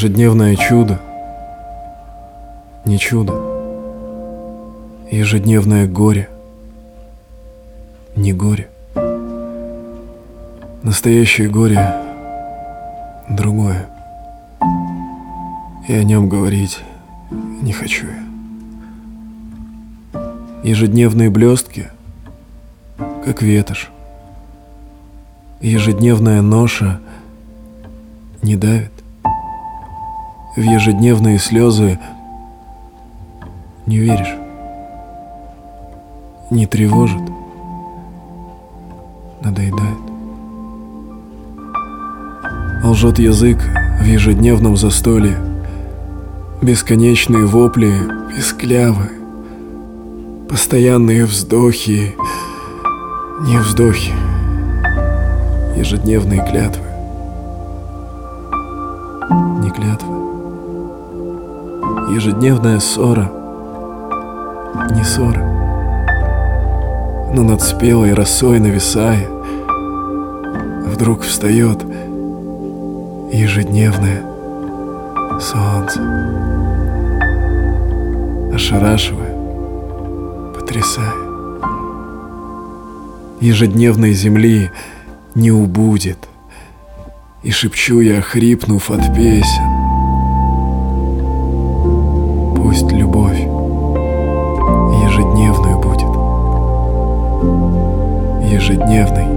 Ежедневное чудо. Не чудо. Ежедневное горе. Не горе. Настоящее горе другое. И о нем говорить не хочу я. Ежедневные блестки, как ветошь. Ежедневная ноша не давит. В ежедневные слезы. Не веришь, не тревожит, надоедает. Лжет язык в ежедневном застолье, бесконечные вопли, песклявы, постоянные вздохи, не вздохи, ежедневные клятвы, не клятвы, ежедневная ссора, не ссора, но над спелой росой нависая, вдруг встает ежедневное солнце, ошарашивая, потрясая. Ежедневной земли не убудет, и шепчу я, хрипнув от песен. Пусть любовь ежедневную будет, ежедневной,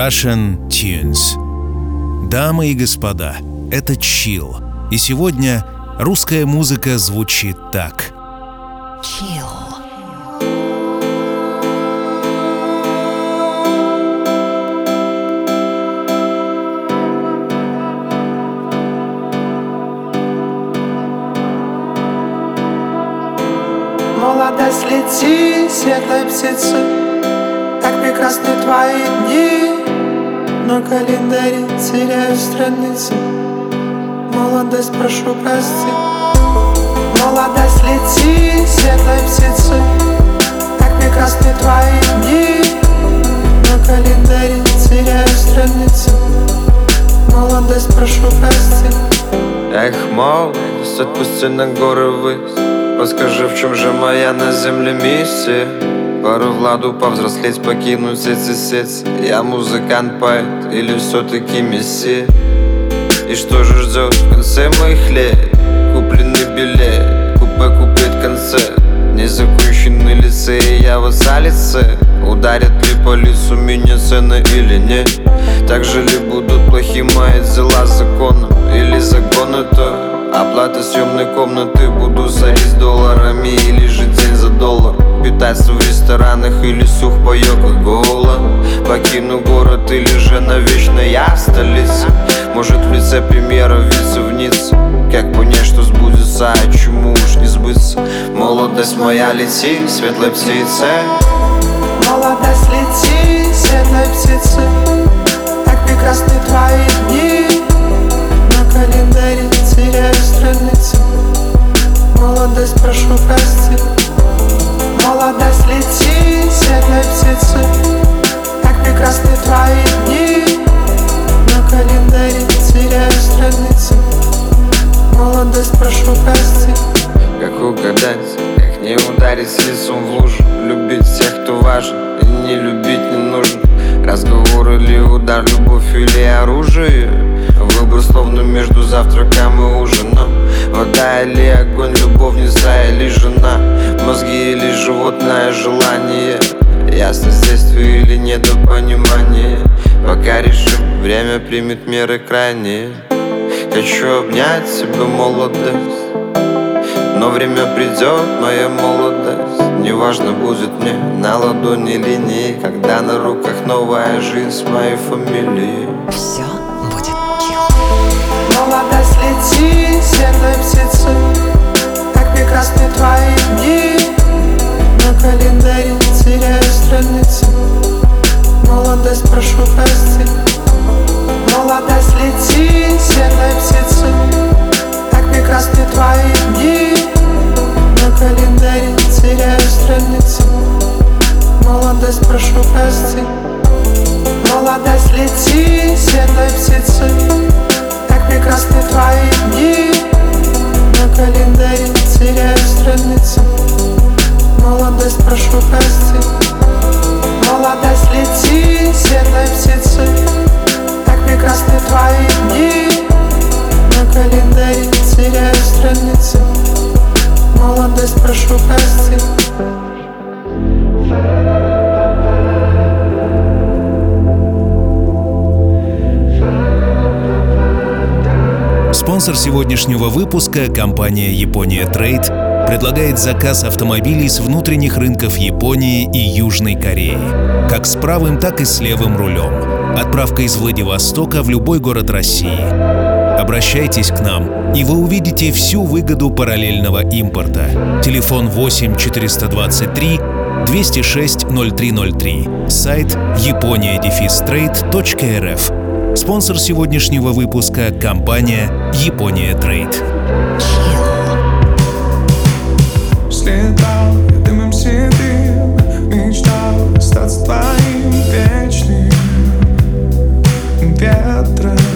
Russian Tunes. Дамы и господа, это Чил. И сегодня русская музыка звучит так. Чил. Молодость лети, светлой птицы Так прекрасны твои На календаре теряю страницы. Молодость, прошу прости. Молодость лети, светлой птицы. Так прекрасны твои дни. На календаре теряю страницы. Молодость, прошу прости. Эх, молодость, отпусти на горы ввысь Подскажи, в чем же моя на земле миссия? Пару владу повзрослеть, покинуть эти сети Я музыкант, поэт или все-таки мессия? И что же ждет в конце моих лет? Купленный билет, купе купить концерт Незаконченный лицей, я в лице Ударят ли по лицу меня цены или нет? Так же ли будут плохи мои дела законом Или законы то Оплата съемной комнаты буду сорить долларами Или же день за доллар Питаться в ресторанах или сух паёк и голод Покину город или же навечно я в столице. Может в лице премьера вице в Ницце Как понять, что сбудется, а чему уж не сбыться. Молодость моя лети, светлой птицей Молодость лети, светлой птицы Так прекрасны твои дни. На календаре теряю страницы. Молодость, прошу прости Молодость летит светлой птицы Так прекрасны твои дни. На календаре теряю страницы Молодость, прошу, прости. Как угадать, как не ударить с лицом в лужу. Любить всех, кто важен, и не любить не нужно. Разговор или удар, любовь или оружие. Выбор словно между завтраком и ужином. Вода или огонь, любовница или жена. Мозги или животное желание. Ясность действия или недопонимание. Пока решим, время примет меры крайние. Хочу обнять себя молодость. Но время придет, моя молодость. Неважно будет мне на ладони линии Когда на руках новая жизнь с моей фамилией. Все лети, светлой птицы Как прекрасны твои дни. На календаре теряю страницы. Молодость прошу прости. Молодость лети, светлой птицы Как прекрасны твои дни. На календаре теряю страницы. Молодость прошу прости. Молодость лети, светлой птицы прекрасны твои дни. На календаре теряю страницы. Молодость прошу прости. Молодость лети, светлой птицы. Как прекрасны твои дни. На календаре теряю страницы. Молодость прошу прости Спонсор сегодняшнего выпуска, компания Япония Трейд, предлагает заказ автомобилей с внутренних рынков Японии и Южной Кореи. Как с правым, так и с левым рулем. Отправка из Владивостока в любой город России. Обращайтесь к нам, и вы увидите всю выгоду параллельного импорта. Телефон 8 423 206 0303. Сайт япония-трейд.рф. Спонсор сегодняшнего выпуска – компания «Япония Трейд». Остаться твоим вечным ветром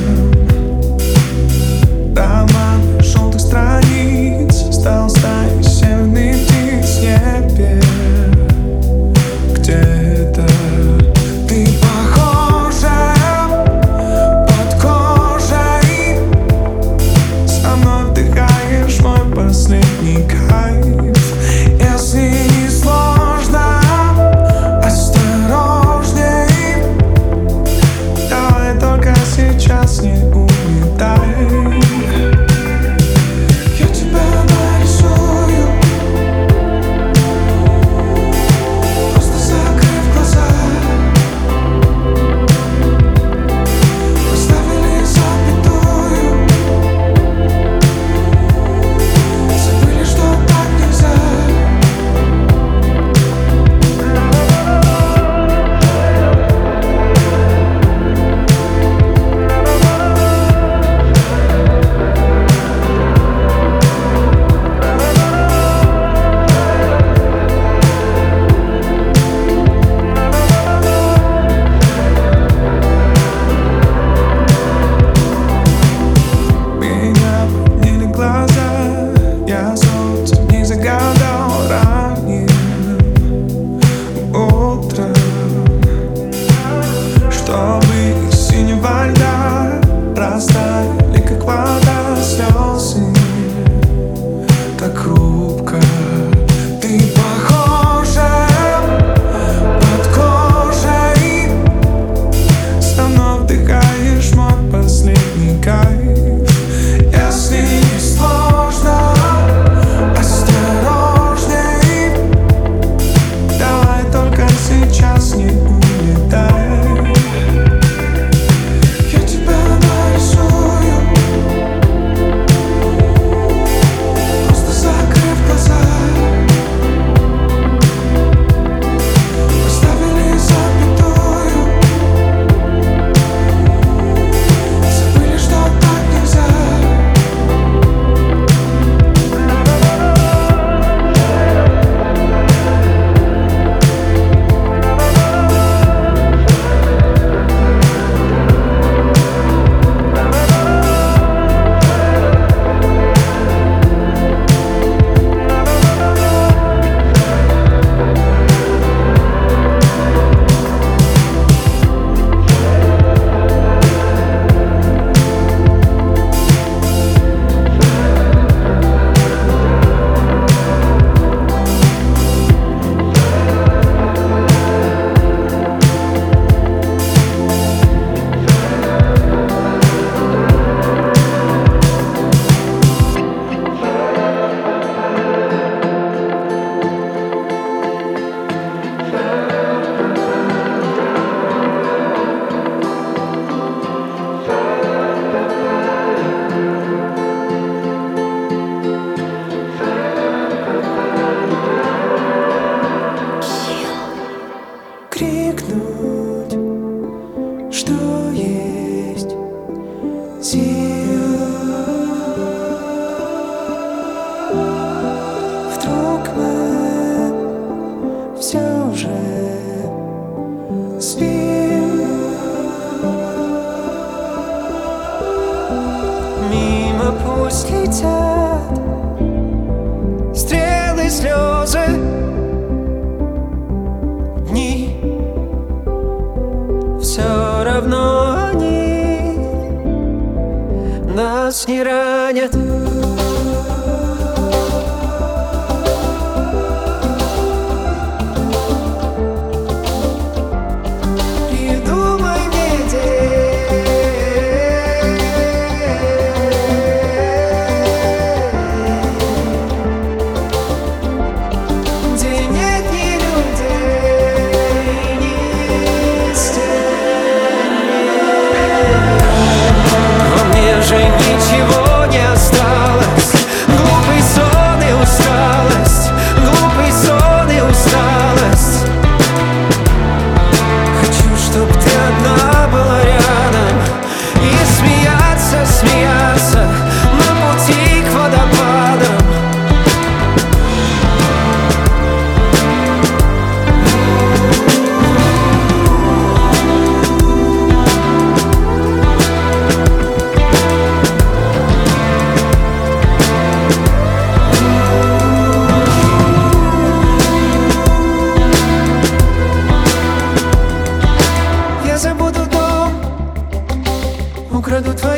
都退。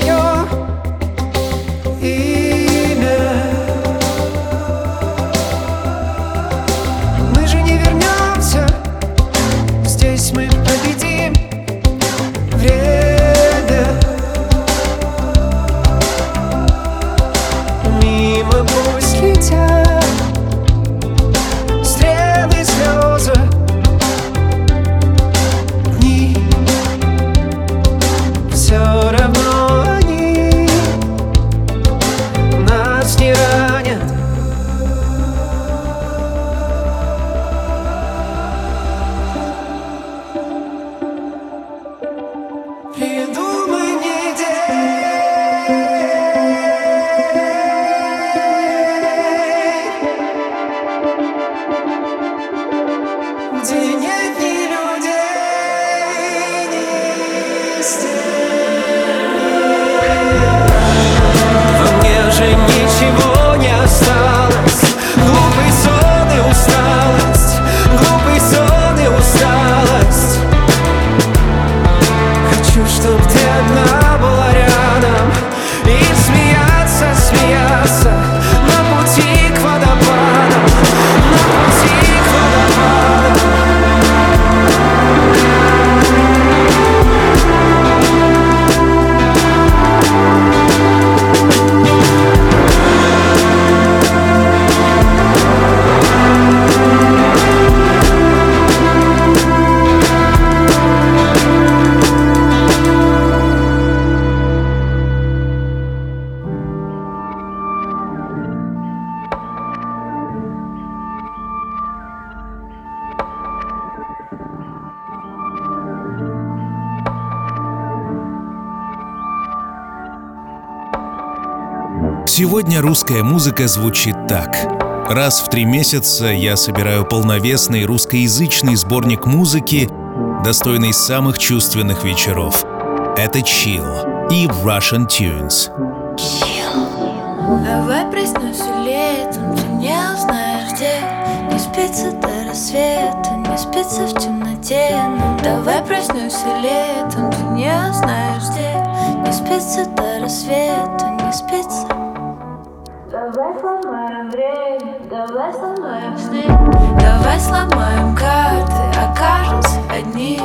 Сегодня русская музыка звучит так. Раз в три месяца я собираю полновесный русскоязычный сборник музыки, достойный самых чувственных вечеров. Это Chill и Russian Tunes. Давай проснусь летом, ты не узнаешь где Не спится до рассвета, не спится в темноте Но Давай проснусь летом, ты не узнаешь где Не спится до рассвета, не спится сломаем карты, окажемся одни.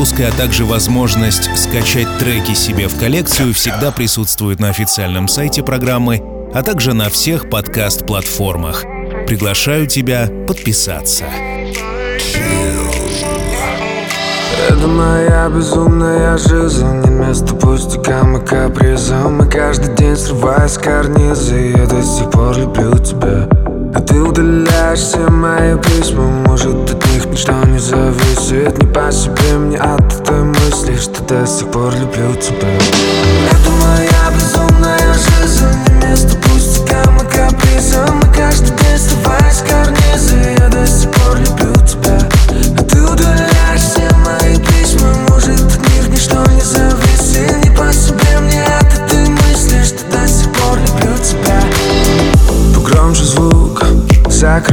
Выпуска, а также возможность скачать треки себе в коллекцию всегда присутствует на официальном сайте программы, а также на всех подкаст-платформах. Приглашаю тебя подписаться. Это моя безумная жизнь Не место пустякам и капризам И каждый день срываю с карнизы Я до сих пор люблю тебя удаляешь все мои письма. Может от них ничто не зависит. Не по себе мне от этой мысли Что до сих пор люблю тебя. Это моя безумная жизнь Не место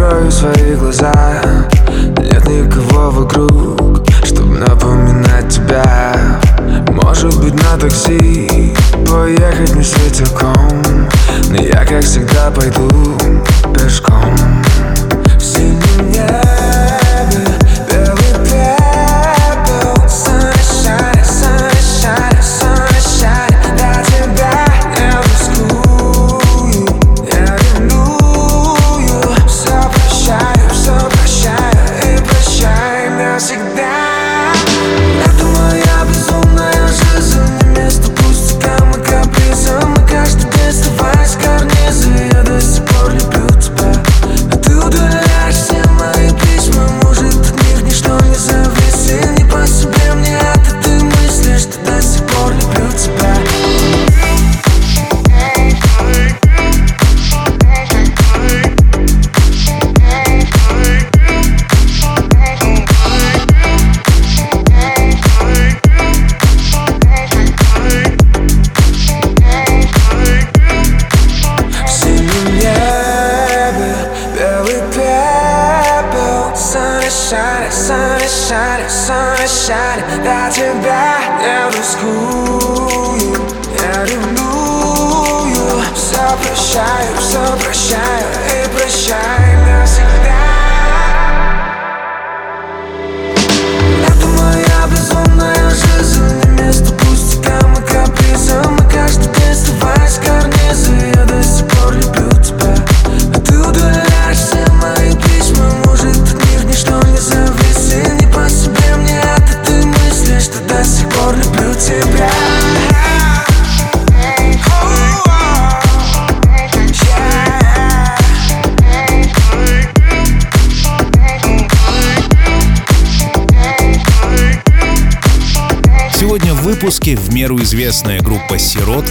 Закрою свои глаза. Нет никого вокруг Чтобы напоминать тебя. Может быть на такси Поехать не светилком Но я как всегда пойду пешком. В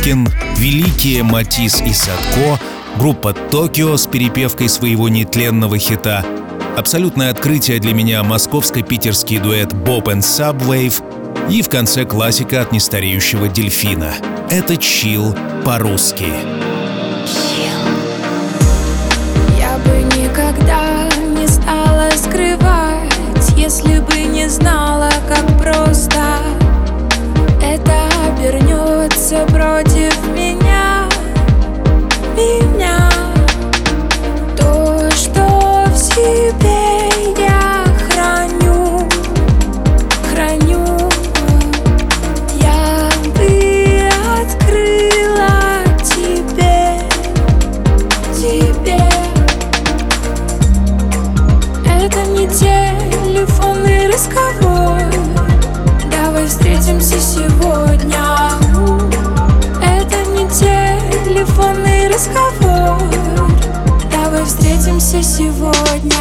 «Сироткин», великие Матис и Садко, группа «Токио» с перепевкой своего нетленного хита, абсолютное открытие для меня московско-питерский дуэт «Боб and Subwave» и в конце классика от нестареющего «Дельфина». Это «Чил» по-русски. Я бы никогда не стала скрывать, если бы не знала, как просто обернется против меня, меня. То, что в себе сегодня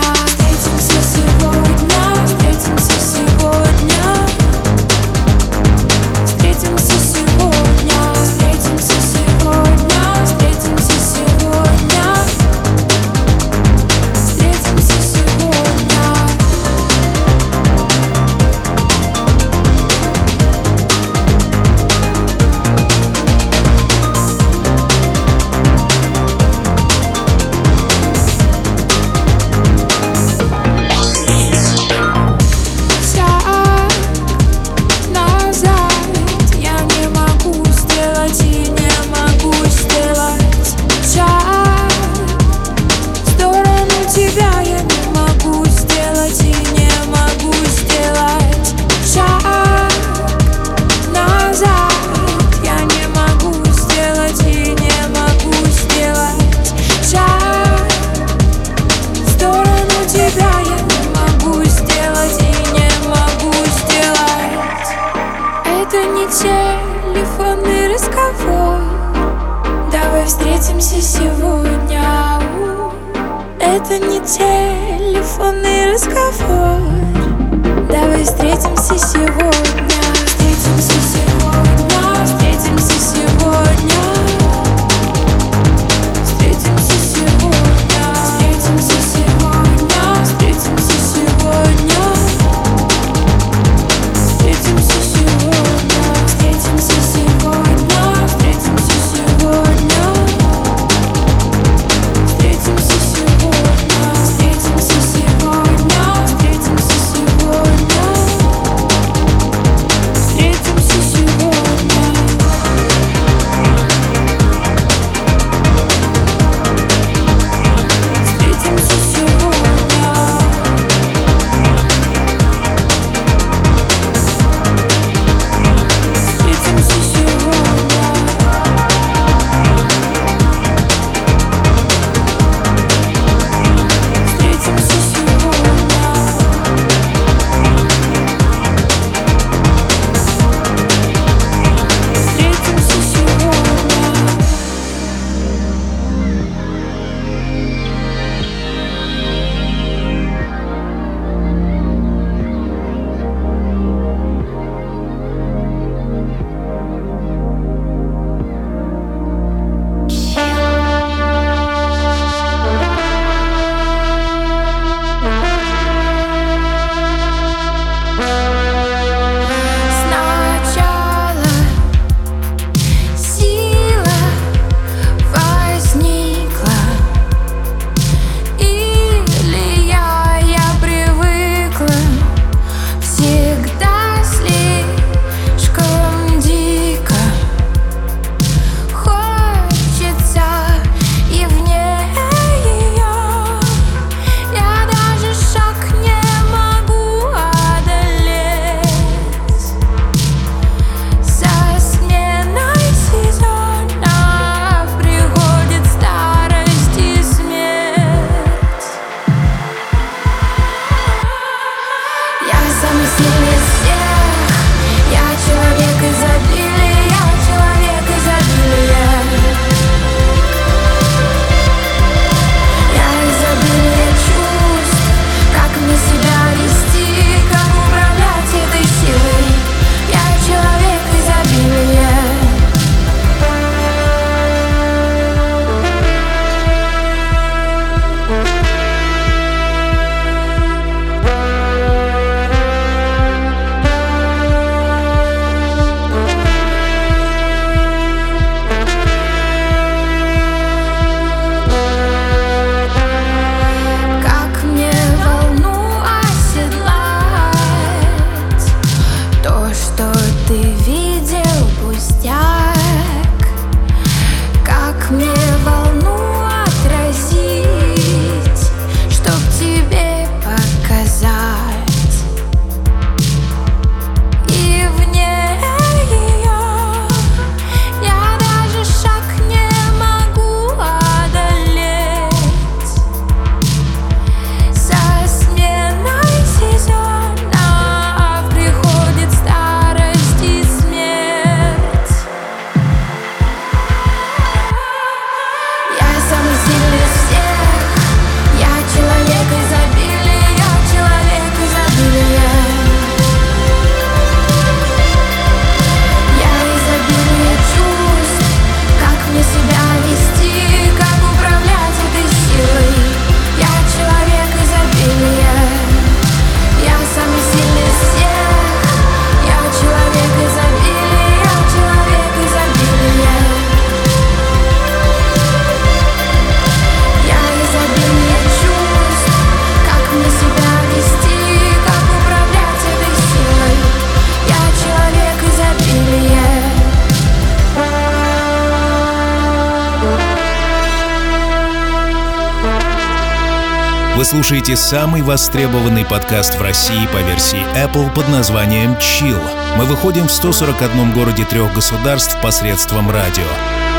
Слушаете самый востребованный подкаст в России по версии Apple под названием «Chill». Мы выходим в 141 городе трех государств посредством радио.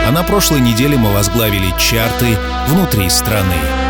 А на прошлой неделе мы возглавили чарты внутри страны.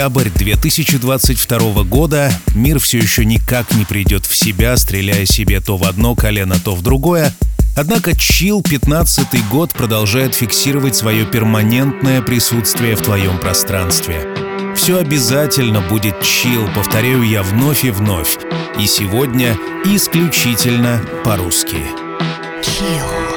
Ноябрь 2022 года. Мир все еще никак не придет в себя, стреляя себе то в одно колено, то в другое. Однако Чил 15 год продолжает фиксировать свое перманентное присутствие в твоем пространстве. Все обязательно будет чил, повторяю я вновь и вновь. И сегодня исключительно по-русски. Chill.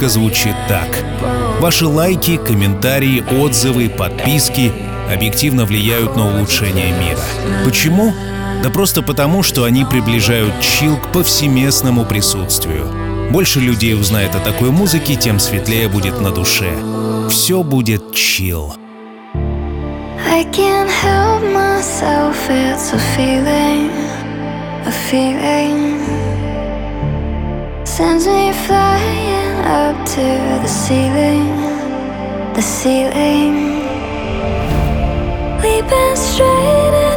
Музыка звучит так. Ваши лайки, комментарии, отзывы, подписки объективно влияют на улучшение мира. Почему? Да просто потому, что они приближают чил к повсеместному присутствию. Больше людей узнает о такой музыке, тем светлее будет на душе. Все будет чил. Sends me flying up to the ceiling, the ceiling. Leaping straight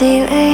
ceiling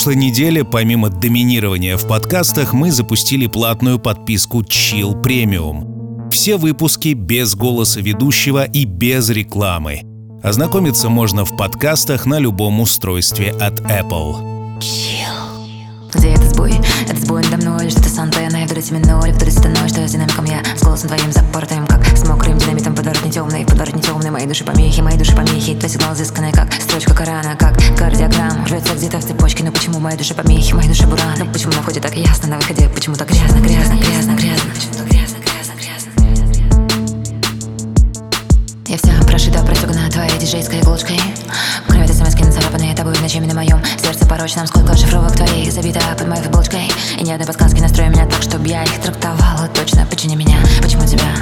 прошлой неделе, помимо доминирования в подкастах, мы запустили платную подписку Chill Premium. Все выпуски без голоса ведущего и без рекламы. Ознакомиться можно в подкастах на любом устройстве от Apple. Сбой? Этот сбой надо мной Что-то с антенной Вдруг темной, вдруг стеной Что с динамиком я С голосом твоим запортым Как с мокрым динамитом Подворотни темный Подворотни темный Моей души помехи Моей души помехи. Твой сигнал изысканный Как строчка Корана Как кардиограмма. Рвется где-то в цепочке Но почему моей душе помехи Моей душе буран Но почему на входе так ясно На выходе? Почему так грязно Грязно, грязно, грязно? Почему грязно, грязно, грязно Я вся прошита, простегана твоей диджейской иголочкой Нацарапанные тобой ночами на моем Сердце порочном, сколько шифровок твоих забито под моей футболочкой И ни одной подсказки настроя меня так, чтобы я их трактовала Точно, почини меня, почему тебя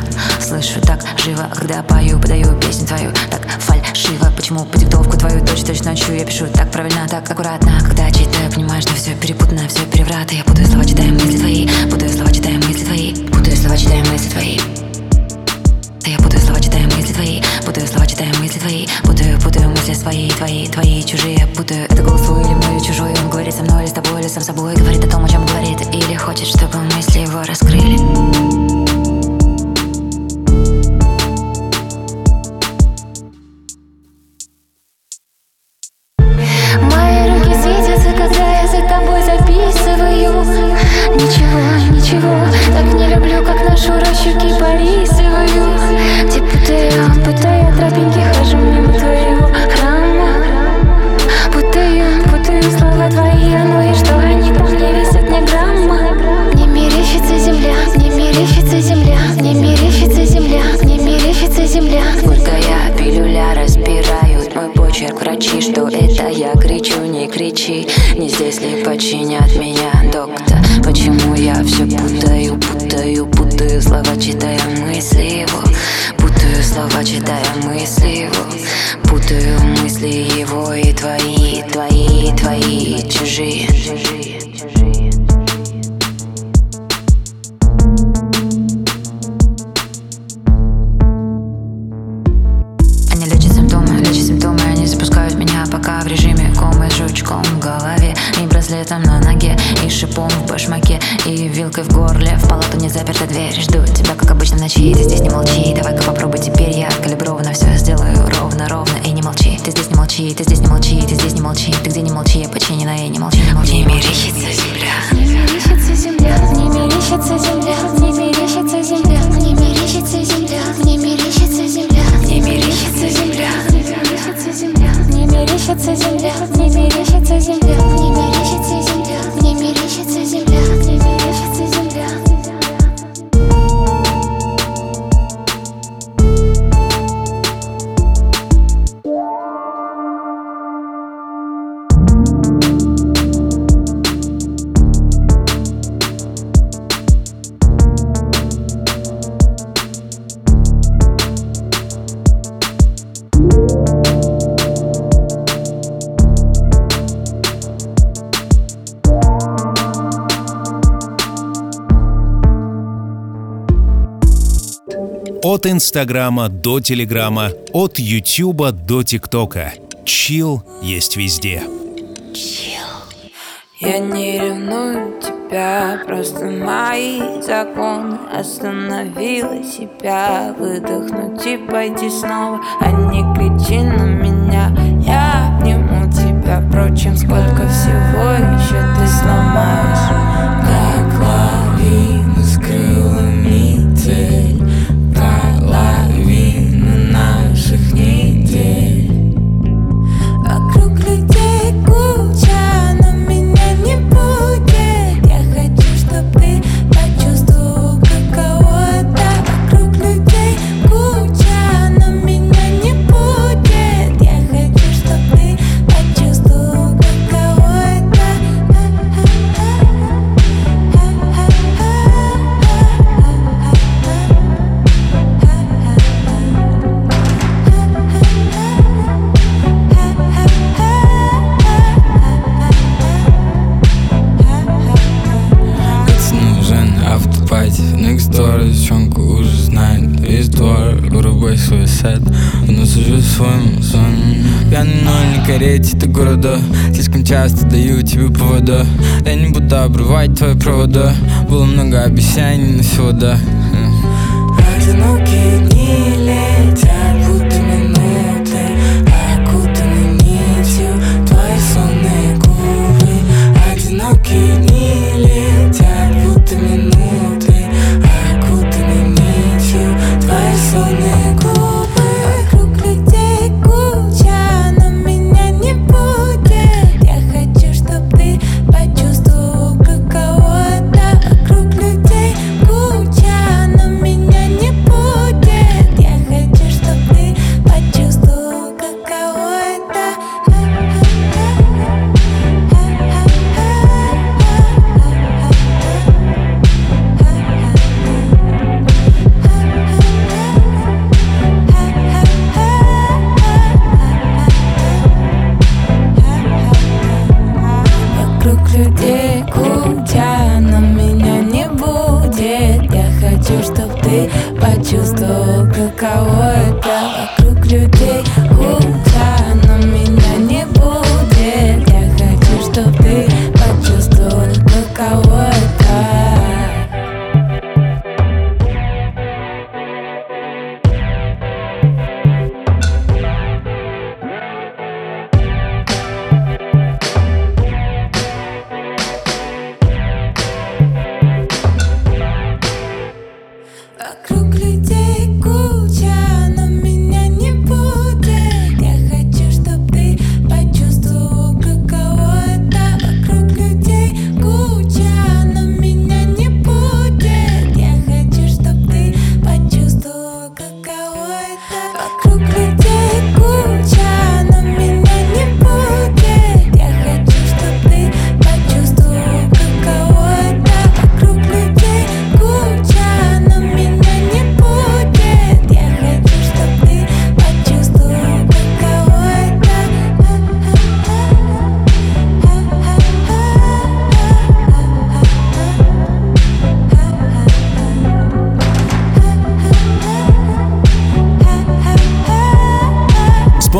слышу так живо когда пою, подаю песню твою так фальшиво? Почему по диктовку твою точно-точно ночью я пишу так правильно, так аккуратно? Когда читаю, понимаешь, что все перепутано, все переврато Я путаю слова, читаю мысли твои, путаю слова, читаю мысли твои. Путаю слова, читаю мысли твои. Да я путаю слова, читаю мысли твои. Путаю слова, читаю мысли твои. Путаю мысли свои, твои, твои, чужие Путаю, это голос твой или мой, чужой Он говорит со мной или с тобой, или сам собой. Говорит о том, о чем говорит. Или хочет, чтобы мысли его раскрыли Инстаграма до Телеграма, от Ютуба до ТикТока. Чил есть везде. Я не ревную тебя, просто мои законы Остановила себя, выдохнуть и пойти снова А не кричи на меня, я обниму тебя Впрочем, сколько всего еще ты сломаешь гореть это города. Слишком часто даю тебе повода. Я не буду обрывать твои провода. Было много обещаний, но всего да. Хм. Одинок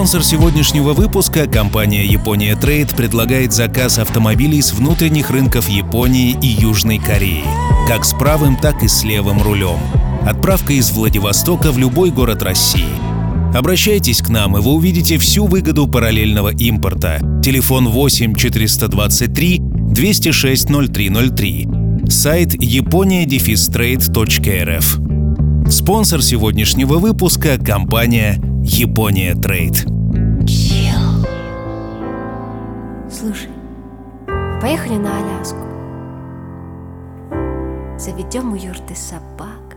Спонсор сегодняшнего выпуска, компания Япония Трейд, предлагает заказ автомобилей с внутренних рынков Японии и Южной Кореи, как с правым, так и с левым рулем. Отправка из Владивостока в любой город России. Обращайтесь к нам, и вы увидите всю выгоду параллельного импорта. Телефон 8 423 206 0303. Сайт япония-трейд.рф. Спонсор сегодняшнего выпуска – компания Япония Трейд. Поехали на Аляску. Заведем у юрты собак,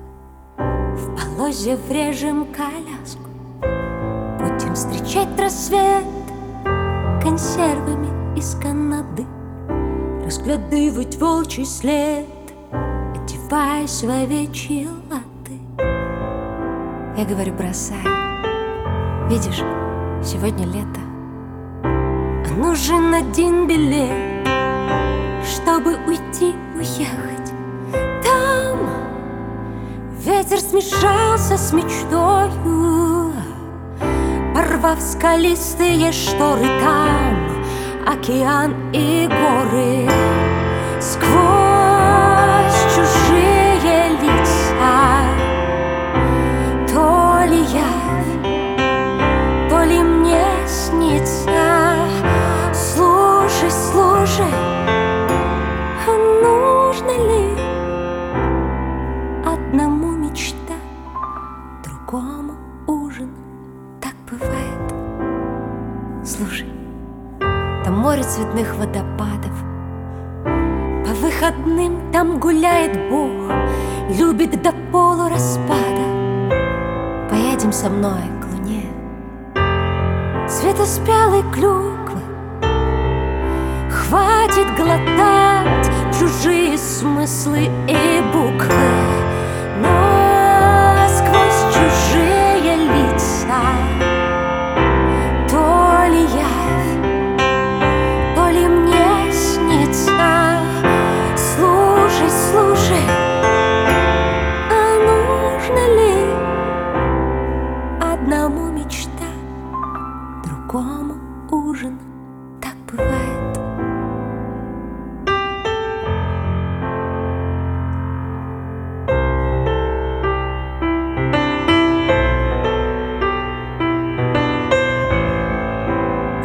в полозье врежем коляску. Будем встречать рассвет консервами из Канады, разглядывать волчий след, одеваясь в овечьи латы. Я говорю, бросай. Видишь, сегодня лето. А нужен один билет, чтобы уйти, уехать. Там ветер смешался с мечтою, порвав скалистые шторы. Там океан и горы сквозь море цветных водопадов. По выходным там гуляет Бог Любит до полураспада. Поедем со мной к луне. Цвета спелой клюквы. Хватит глотать чужие смыслы и буквы. Но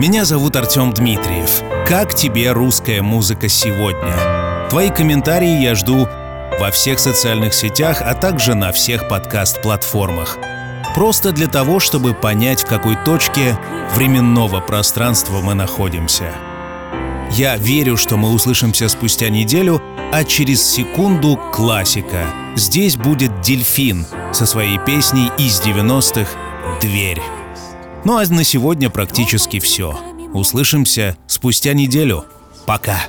Меня зовут Артем Дмитриев. Как тебе русская музыка сегодня? Твои комментарии я жду во всех социальных сетях, а также на всех подкаст-платформах. Просто для того, чтобы понять, в какой точке временного пространства мы находимся. Я верю, что мы услышимся спустя неделю, а через секунду классика. Здесь будет «Дельфин» со своей песней из 90-х «Дверь». Ну а на сегодня практически все. Услышимся спустя неделю. Пока.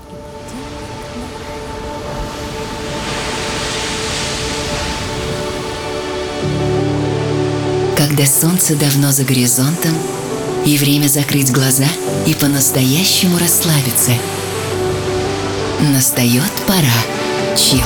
Когда солнце давно за горизонтом, и время закрыть глаза и по-настоящему расслабиться. Настает пора. Чил.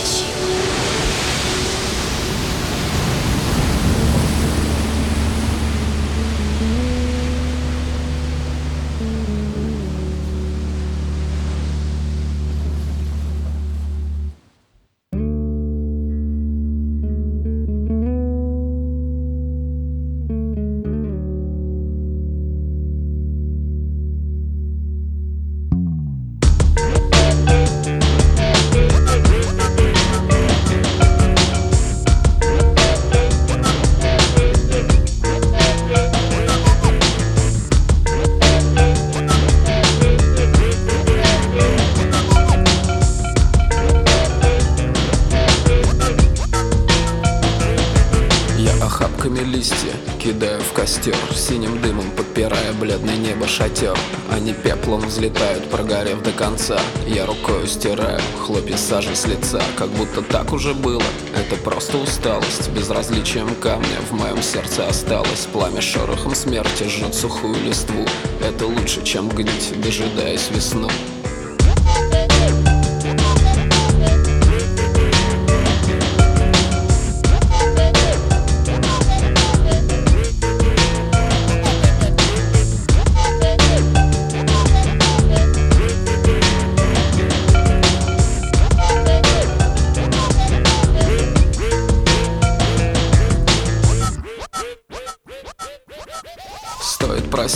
Костер Синим дымом подпирая бледное небо шатер Они пеплом взлетают, прогорев до конца. Я рукою стираю хлопья сажи с лица. Как будто так уже было. Это просто усталость Безразличием камня в моем сердце осталось. Пламя шорохом смерти жжет сухую листву. Это лучше, чем гнить, дожидаясь весну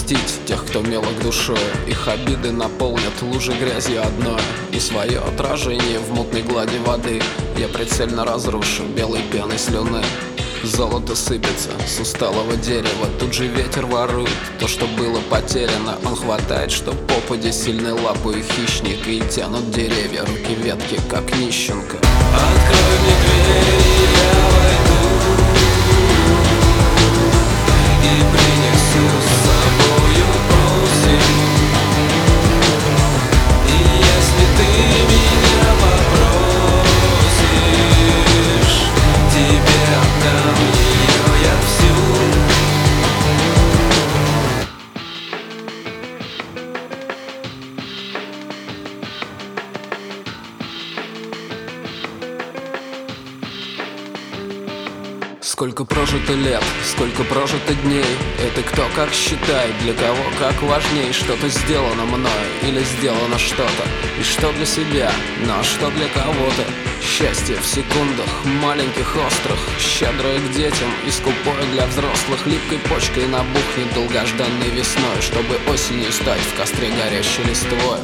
Стоит простить тех, кто мелок душой Их обиды наполнят лужи грязи одной. И свое отражение в мутной глади воды Я прицельно разрушу белой пеной слюны. Золото сыпется с усталого дерева Тут же ветер ворует то, что было потеряно. Он хватает, что попади сильной лапой хищник И тянут деревья, руки ветки, как нищенка. Открой мне дверь, Сколько прожито лет, сколько прожито дней. Это кто как считает, для кого как важней. Что-то сделано мною или сделано что-то. И что для себя, но что для кого-то. Счастье в секундах, маленьких острых. Щедрое к детям и скупое для взрослых. Липкой почкой набухнет долгожданной весной Чтобы осенью стать в костре горящей листвою